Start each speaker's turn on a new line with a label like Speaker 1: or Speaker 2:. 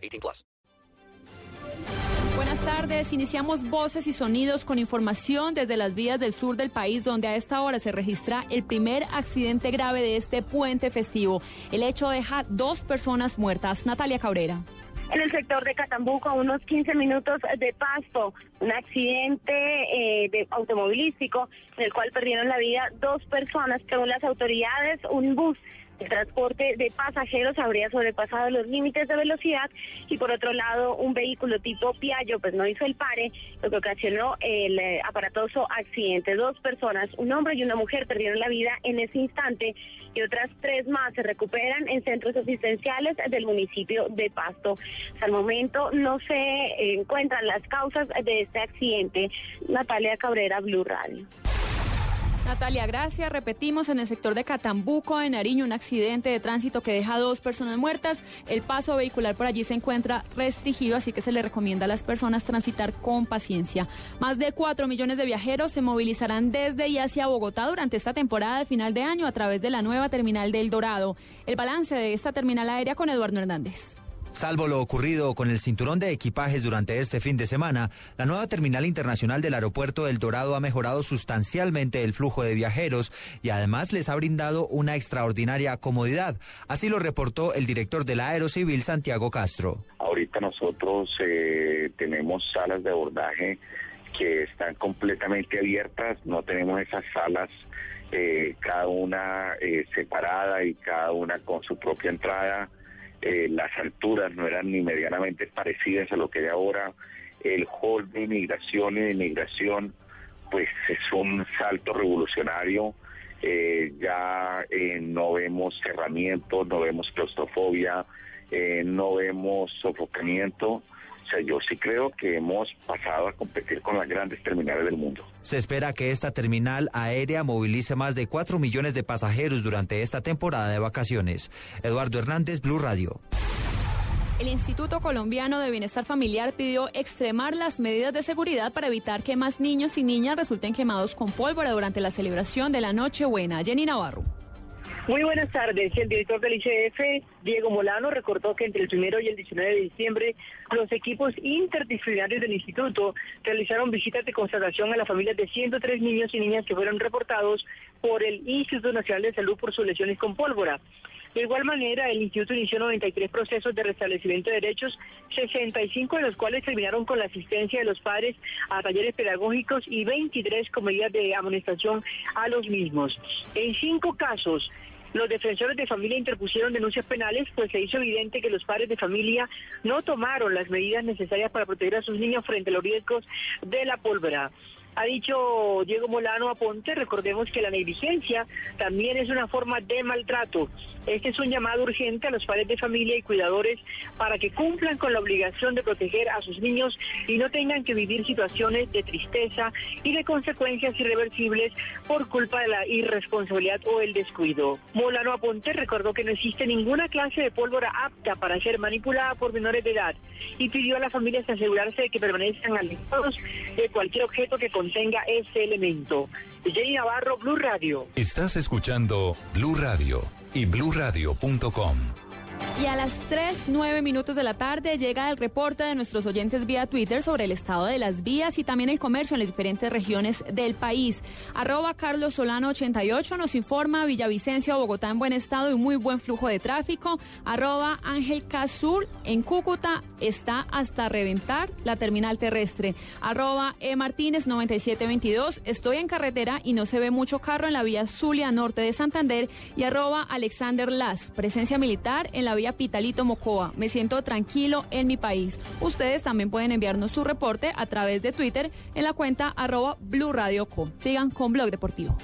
Speaker 1: 18 plus.
Speaker 2: Buenas tardes. Iniciamos voces y sonidos con información desde las vías del sur del país, donde a esta hora se registra el primer accidente grave de este puente festivo. El hecho deja dos personas muertas. Natalia Cabrera
Speaker 3: en el sector de Catambuco, a unos 15 minutos de Pasto, un accidente eh, de automovilístico en el cual perdieron la vida dos personas, según las autoridades, un bus el transporte de pasajeros habría sobrepasado los límites de velocidad y por otro lado un vehículo tipo Piaggio pues no hizo el pare, lo que ocasionó el eh, aparatoso accidente. Dos personas, un hombre y una mujer perdieron la vida en ese instante y otras tres más se recuperan en centros asistenciales del municipio de Pasto. Hasta el momento no se encuentran las causas de este accidente. Natalia Cabrera, Blue Radio.
Speaker 2: Natalia, gracias. Repetimos, en el sector de Catambuco, en Nariño, un accidente de tránsito que deja dos personas muertas. El paso vehicular por allí se encuentra restringido, así que se le recomienda a las personas transitar con paciencia. Más de cuatro millones de viajeros se movilizarán desde y hacia Bogotá durante esta temporada de final de año a través de la nueva terminal del Dorado. El balance de esta terminal aérea con Eduardo Hernández.
Speaker 4: Salvo lo ocurrido con el cinturón de equipajes durante este fin de semana, la nueva terminal internacional del aeropuerto El Dorado ha mejorado sustancialmente el flujo de viajeros y además les ha brindado una extraordinaria comodidad. Así lo reportó el director del Aerocivil, Santiago Castro.
Speaker 5: Ahorita nosotros eh, tenemos salas de abordaje que están completamente abiertas, no tenemos esas salas eh, cada una eh, separada y cada una con su propia entrada eh, las alturas no eran ni medianamente parecidas a lo que hay ahora, el hall de inmigración y de inmigración pues es un salto revolucionario, eh, ya eh, no vemos cerramientos, no vemos claustrofobia, no vemos sofocamiento, sea, yo sí creo que hemos pasado a competir con las grandes terminales del mundo.
Speaker 4: Se espera que esta terminal aérea movilice más de 4 millones de pasajeros durante esta temporada de vacaciones. Eduardo Hernández, Blue Radio.
Speaker 2: El Instituto Colombiano de Bienestar Familiar pidió extremar las medidas de seguridad para evitar que más niños y niñas resulten quemados con pólvora durante la celebración de la Nochebuena. Jenny Navarro.
Speaker 6: Muy buenas tardes. El director del ICF, Diego Molano, recordó que entre el primero y el 19 de diciembre los equipos interdisciplinarios del instituto realizaron visitas de constatación a las familias de 103 niños y niñas que fueron reportados por el Instituto Nacional de Salud por sus lesiones con pólvora. De igual manera, el instituto inició 93 procesos de restablecimiento de derechos, 65 de los cuales terminaron con la asistencia de los padres a talleres pedagógicos y 23 con medidas de amonestación a los mismos. En cinco casos, los defensores de familia interpusieron denuncias penales, pues se hizo evidente que los padres de familia no tomaron las medidas necesarias para proteger a sus niños frente a los riesgos de la pólvora. Ha dicho Diego Molano Aponte, recordemos que la negligencia también es una forma de maltrato. Este es un llamado urgente a los padres de familia y cuidadores para que cumplan con la obligación de proteger a sus niños y no tengan que vivir situaciones de tristeza y de consecuencias irreversibles por culpa de la irresponsabilidad o el descuido. Molano Aponte recordó que no existe ninguna clase de pólvora apta para ser manipulada por menores de edad y pidió a las familias asegurarse de que permanezcan alejados de cualquier objeto que contenga ese elemento. Jenny Navarro, Blue Radio.
Speaker 7: Estás escuchando Blue Radio y bluradio.com.
Speaker 2: Y a las 3, 9 minutos de la tarde llega el reporte de nuestros oyentes vía Twitter sobre el estado de las vías y también el comercio en las diferentes regiones del país. Arroba Carlos Solano 88 nos informa Villavicencio, Bogotá en buen estado y muy buen flujo de tráfico. Arroba Ángel Cazul en Cúcuta está hasta reventar la terminal terrestre. Arroba E Martínez 9722 estoy en carretera y no se ve mucho carro en la vía Zulia Norte de Santander. Y arroba Alexander Las, presencia militar en la vía Pitalito Mocoa. Me siento tranquilo en mi país. Ustedes también pueden enviarnos su reporte a través de Twitter en la cuenta arroba. Sigan con Blog Deportivo.